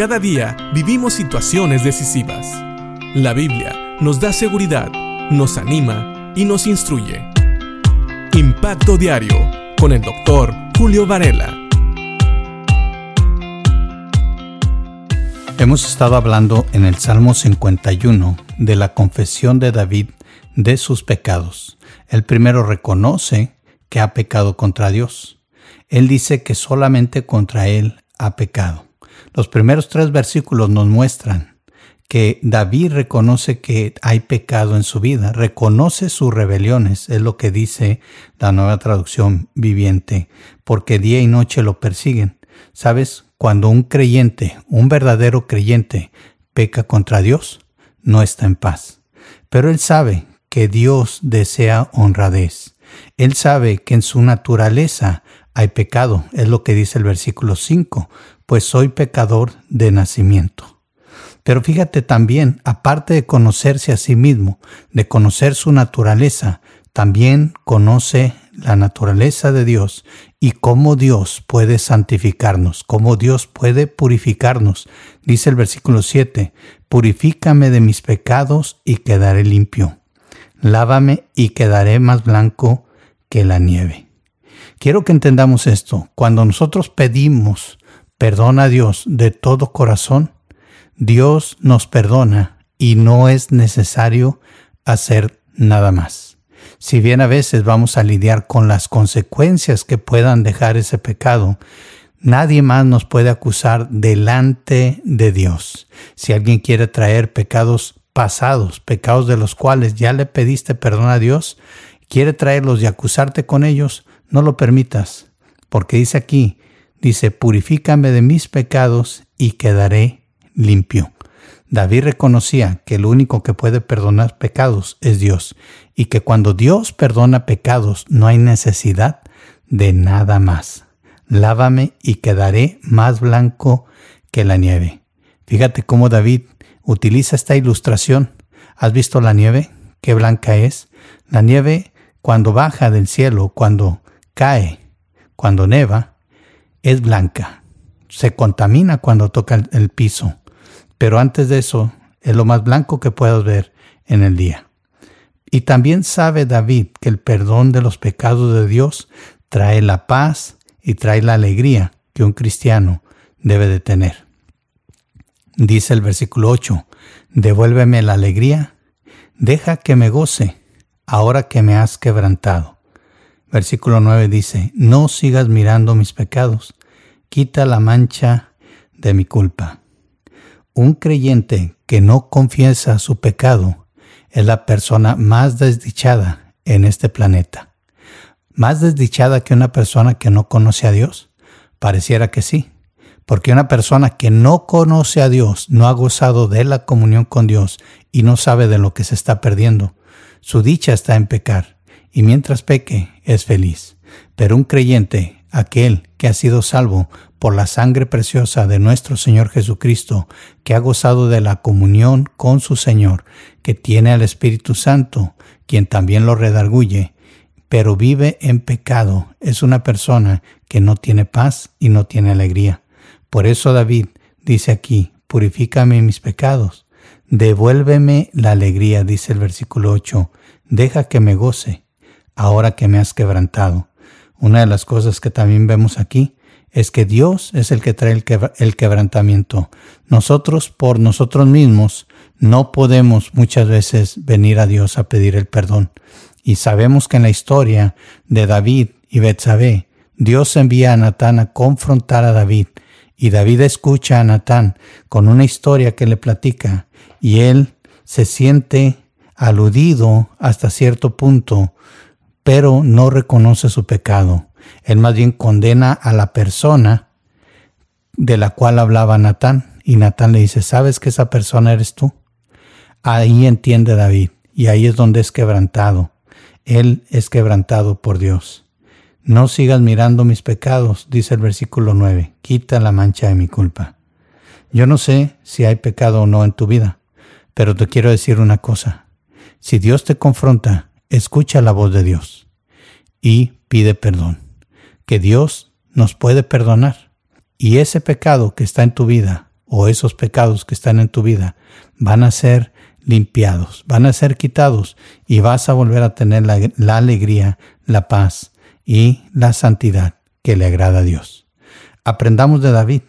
Cada día vivimos situaciones decisivas. La Biblia nos da seguridad, nos anima y nos instruye. Impacto Diario con el doctor Julio Varela. Hemos estado hablando en el Salmo 51 de la confesión de David de sus pecados. El primero reconoce que ha pecado contra Dios. Él dice que solamente contra Él ha pecado. Los primeros tres versículos nos muestran que David reconoce que hay pecado en su vida, reconoce sus rebeliones, es lo que dice la nueva traducción viviente, porque día y noche lo persiguen. ¿Sabes? Cuando un creyente, un verdadero creyente, peca contra Dios, no está en paz. Pero él sabe que Dios desea honradez. Él sabe que en su naturaleza hay pecado, es lo que dice el versículo 5, pues soy pecador de nacimiento. Pero fíjate también, aparte de conocerse a sí mismo, de conocer su naturaleza, también conoce la naturaleza de Dios y cómo Dios puede santificarnos, cómo Dios puede purificarnos. Dice el versículo 7, purifícame de mis pecados y quedaré limpio. Lávame y quedaré más blanco que la nieve. Quiero que entendamos esto. Cuando nosotros pedimos perdón a Dios de todo corazón, Dios nos perdona y no es necesario hacer nada más. Si bien a veces vamos a lidiar con las consecuencias que puedan dejar ese pecado, nadie más nos puede acusar delante de Dios. Si alguien quiere traer pecados pasados, pecados de los cuales ya le pediste perdón a Dios, quiere traerlos y acusarte con ellos, no lo permitas, porque dice aquí, dice, purifícame de mis pecados y quedaré limpio. David reconocía que el único que puede perdonar pecados es Dios y que cuando Dios perdona pecados no hay necesidad de nada más. Lávame y quedaré más blanco que la nieve. Fíjate cómo David utiliza esta ilustración. ¿Has visto la nieve? Qué blanca es. La nieve cuando baja del cielo, cuando cae, cuando neva, es blanca. Se contamina cuando toca el piso pero antes de eso es lo más blanco que puedas ver en el día. Y también sabe David que el perdón de los pecados de Dios trae la paz y trae la alegría que un cristiano debe de tener. Dice el versículo 8, devuélveme la alegría, deja que me goce ahora que me has quebrantado. Versículo 9 dice, no sigas mirando mis pecados, quita la mancha de mi culpa. Un creyente que no confiesa su pecado es la persona más desdichada en este planeta. Más desdichada que una persona que no conoce a Dios. Pareciera que sí, porque una persona que no conoce a Dios, no ha gozado de la comunión con Dios y no sabe de lo que se está perdiendo. Su dicha está en pecar, y mientras peque es feliz. Pero un creyente, aquel que ha sido salvo por la sangre preciosa de nuestro Señor Jesucristo, que ha gozado de la comunión con su Señor, que tiene al Espíritu Santo, quien también lo redarguye, pero vive en pecado, es una persona que no tiene paz y no tiene alegría. Por eso David dice aquí, purifícame mis pecados, devuélveme la alegría, dice el versículo 8, deja que me goce, ahora que me has quebrantado. Una de las cosas que también vemos aquí es que Dios es el que trae el, quebrantamiento. Nosotros por nosotros mismos no podemos muchas veces venir a Dios a pedir el perdón. Y sabemos que en la historia de David y Betsabé, Dios envía a Natán a confrontar a David. Y David escucha a Natán con una historia que le platica y él se siente aludido hasta cierto punto, pero no reconoce su pecado. Él más bien condena a la persona de la cual hablaba Natán. Y Natán le dice, ¿sabes que esa persona eres tú? Ahí entiende David. Y ahí es donde es quebrantado. Él es quebrantado por Dios. No sigas mirando mis pecados, dice el versículo 9. Quita la mancha de mi culpa. Yo no sé si hay pecado o no en tu vida, pero te quiero decir una cosa. Si Dios te confronta, escucha la voz de Dios y pide perdón que Dios nos puede perdonar. Y ese pecado que está en tu vida o esos pecados que están en tu vida van a ser limpiados, van a ser quitados y vas a volver a tener la, alegría, la paz y la santidad que le agrada a Dios. Aprendamos de David,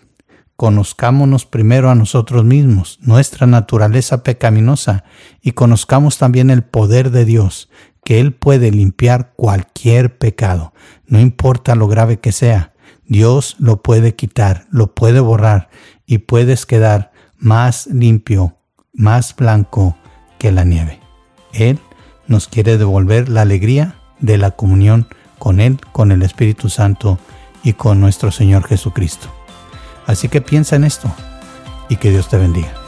conozcámonos primero a nosotros mismos, nuestra naturaleza pecaminosa, y conozcamos también el poder de Dios, que Él puede limpiar cualquier pecado, no importa lo grave que sea, Dios lo puede quitar, lo puede borrar y puedes quedar más limpio, más blanco que la nieve. Él nos quiere devolver la alegría de la comunión con Él, con el Espíritu Santo y con nuestro Señor Jesucristo. Así que piensa en esto y que Dios te bendiga.